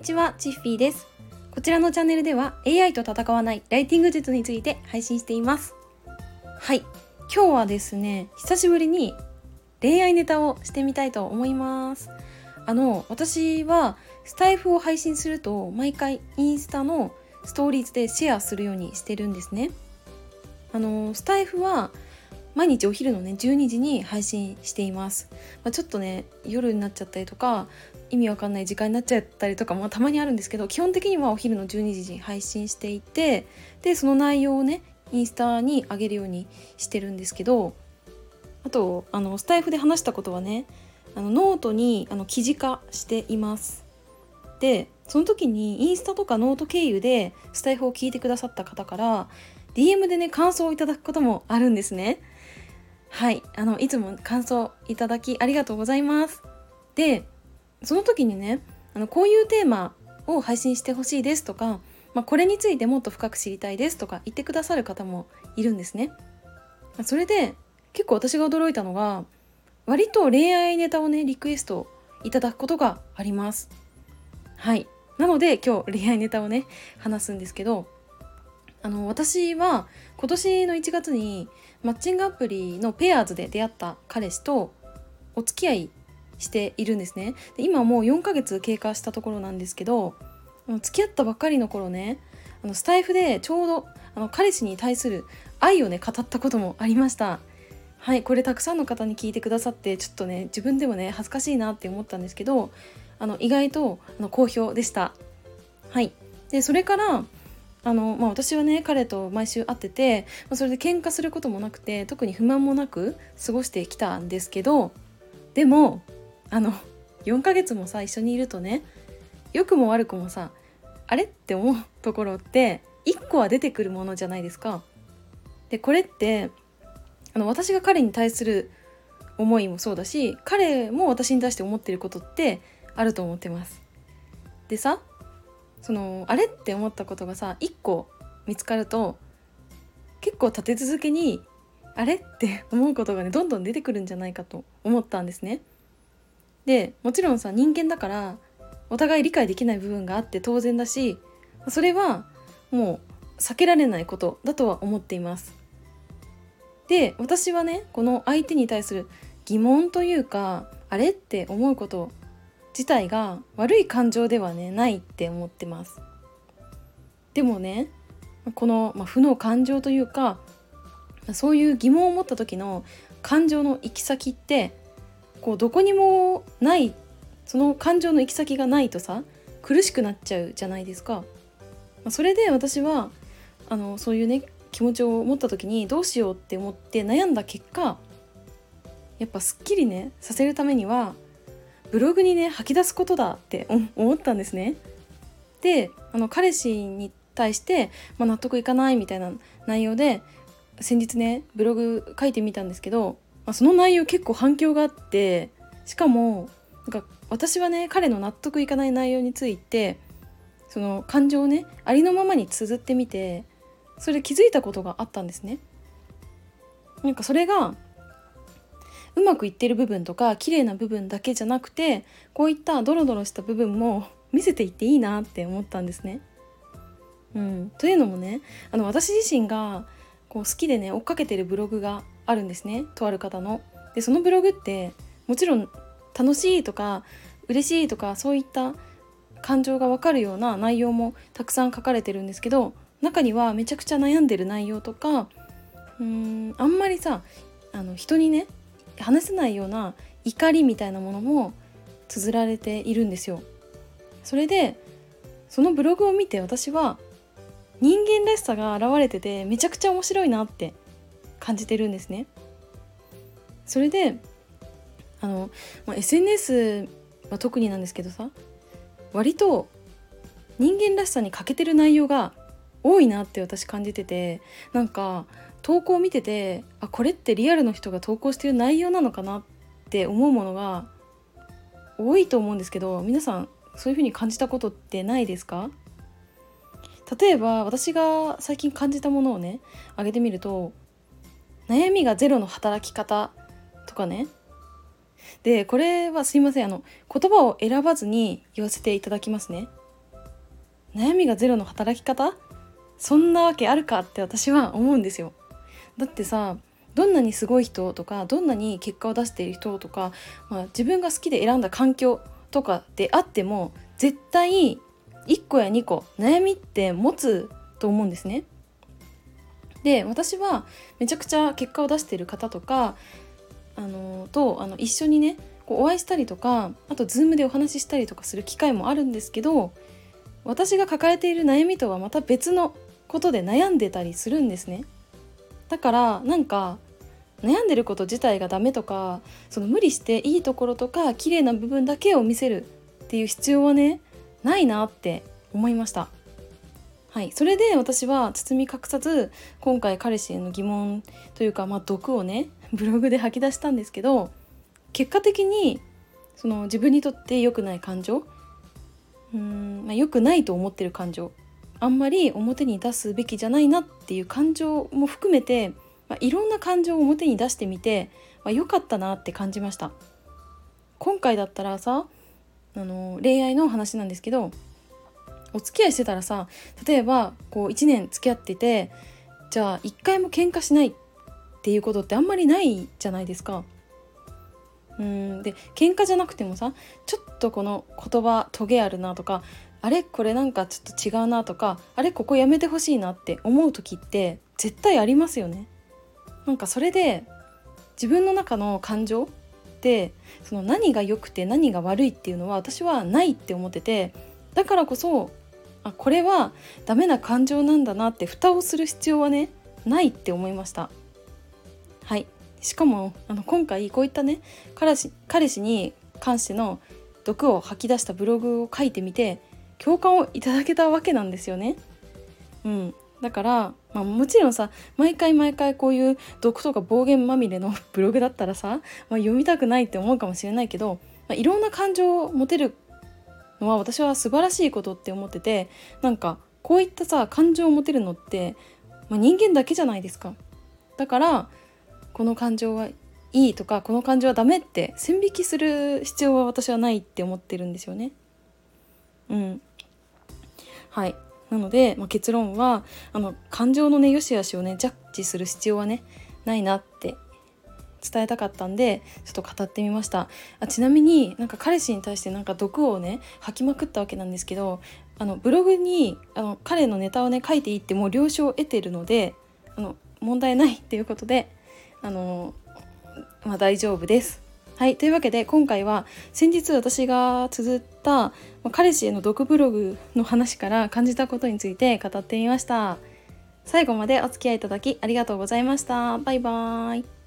にちは、チッフィーです。こちらのチャンネルでは AI と戦わないライティング術について配信しています。はい、今日はですね、久しぶりに恋愛ネタをしてみたいと思います。あの、私はスタイフを配信すると毎回インスタのストーリーズでシェアするようにしてるんですね。あの、スタイフは毎日お昼のね12時に配信しています、まあ、ちょっとね夜になっちゃったりとか意味わかんない時間になっちゃったりとかもたまにあるんですけど基本的にはお昼の12時に配信していてでその内容をねインスタに上げるようにしてるんですけどあとあのスタイフで話したことはねあのノートにあの記事化しています。でその時にインスタとかノート経由でスタイフを聞いてくださった方から DM でね感想をいただくこともあるんですね。はい。あのいつも感想いただきありがとうございます。でその時にねあのこういうテーマを配信してほしいですとか、まあ、これについてもっと深く知りたいですとか言ってくださる方もいるんですね。それで結構私が驚いたのが割と恋愛ネタをねリクエストいただくことがあります。はい。なので今日恋愛ネタをね話すんですけどあの私は今年の1月にマッチングアプリのペアーズで出会った彼氏とお付き合いしているんですね。で今もう4ヶ月経過したところなんですけど付き合ったばっかりの頃ねあのスタイフでちょうどあの彼氏に対する愛をね語ったこともありました。はいこれたくさんの方に聞いてくださってちょっとね自分でもね恥ずかしいなって思ったんですけどあの意外とあの好評でした。はい。でそれからあの、まあ、私はね彼と毎週会ってて、まあ、それで喧嘩することもなくて特に不満もなく過ごしてきたんですけどでもあの4ヶ月もさ一緒にいるとね良くも悪くもさあれって思うところって1個は出てくるものじゃないですか。でこれってあの私が彼に対する思いもそうだし彼も私に対して思ってることってあると思ってます。でさそのあれって思ったことがさ1個見つかると結構立て続けにあれって思うことがねどんどん出てくるんじゃないかと思ったんですね。でもちろんさ人間だからお互い理解できない部分があって当然だしそれはもう避けられないことだとは思っています。で私はねこの相手に対する疑問というかあれって思うこと自体が悪い感情ではねないって思ってますでもねこの、まあ、負の感情というかそういう疑問を持った時の感情の行き先ってこうどこにもないその感情の行き先がないとさ苦しくなっちゃうじゃないですか。それで私はあのそういうね気持ちを持った時にどうしようって思って悩んだ結果やっぱすっきりねさせるためにはブログにね吐き出すことだって思ったんですね。であの彼氏に対して、まあ、納得いかないみたいな内容で先日ねブログ書いてみたんですけど、まあ、その内容結構反響があってしかもなんか私はね彼の納得いかない内容についてその感情をねありのままに綴ってみてそれで気づいたことがあったんですね。なんかそれがうまくいってる部分とか綺麗な部分だけじゃなくてこういったドロドロした部分も 見せていっていいなって思ったんですね。うん、というのもねあの私自身がこう好きでね追っかけてるブログがあるんですねとある方の。でそのブログってもちろん楽しいとか嬉しいとかそういった感情がわかるような内容もたくさん書かれてるんですけど中にはめちゃくちゃ悩んでる内容とかうーんあんまりさあの人にね話せないような怒りみたいなものも綴られているんですよ。それでそのブログを見て私は人間らしさが現れててめちゃくちゃ面白いなって感じてるんですね。それであの、まあ、SNS は特になんですけどさ割と人間らしさに欠けてる内容が多いなって私感じててなんか投稿を見ててあこれってリアルの人が投稿してる内容なのかなって思うものが多いと思うんですけど皆さんそういう風に感じたことってないですか？例えば私が最近感じたものをね挙げてみると悩みがゼロの働き方とかね。でこれはすいませんあの言葉を選ばずに言わせていただきますね。悩みがゼロの働き方そんなわけあるかって私は思うんですよだってさどんなにすごい人とかどんなに結果を出している人とか、まあ、自分が好きで選んだ環境とかであっても絶対1個や2個悩みって持つと思うんですね。で私はめちゃくちゃ結果を出している方とかあのとあの一緒にねこうお会いしたりとかあと Zoom でお話ししたりとかする機会もあるんですけど私が抱えている悩みとはまた別のことで悩んでたりするんですね。だからなんか悩んでること自体がダメとかその無理していいところとか綺麗な部分だけを見せるっていう必要はねないなって思いました。はい、それで私は包み隠さず今回彼氏への疑問というか、まあ、毒をねブログで吐き出したんですけど結果的にその自分にとって良くない感情うーん、まあ、良くないと思ってる感情あんまり表に出すべきじゃないなっていう感情も含めて、まあ、いろんな感情を表に出してみて、まあ、良かったなって感じました今回だったらさあの恋愛の話なんですけどお付き合いしてたらさ例えばこう1年付き合っててじゃあ1回も喧嘩しないっていうことってあんまりないじゃないですか。うんで喧嘩じゃなくてもさちょっとこの言葉トゲあるなとかあれ？これなんかちょっと違うなとかあれ？ここやめてほしいなって思う時って絶対ありますよね。なんかそれで自分の中の感情ってその何が良くて何が悪いっていうのは私はないって思っててだからこそあこれはダメな感情なんだなって蓋をする必要はねないって思いました。はい。しかもあの今回こういったね彼氏彼氏に関しての毒を吐き出したブログを書いてみて共感をいただけたわけなんですよね。うん、だから、まあ、もちろんさ毎回毎回こういう毒とか暴言まみれのブログだったらさ、まあ、読みたくないって思うかもしれないけど、まあ、いろんな感情を持てるのは私は素晴らしいことって思っててなんかこういったさ感情を持てるのって、まあ、人間だけじゃないですか。だからこの感情はいいとかこの感情はダメって線引きする必要は私はないって思ってるんですよね。うん、はいなので、まあ、結論はあの感情のね良し悪しをねジャッジする必要はねないなって伝えたかったんでちょっと語ってみましたあちなみになんか彼氏に対してなんか毒をね吐きまくったわけなんですけどあのブログにあの彼のネタをね書いていいってもう了承を得てるのであの問題ないっていうことであのまあ、大丈夫です。はいというわけで今回は先日私が綴った、彼氏への毒ブログの話から感じたことについて語ってみました。最後までお付き合いいただきありがとうございました。バイバーイ。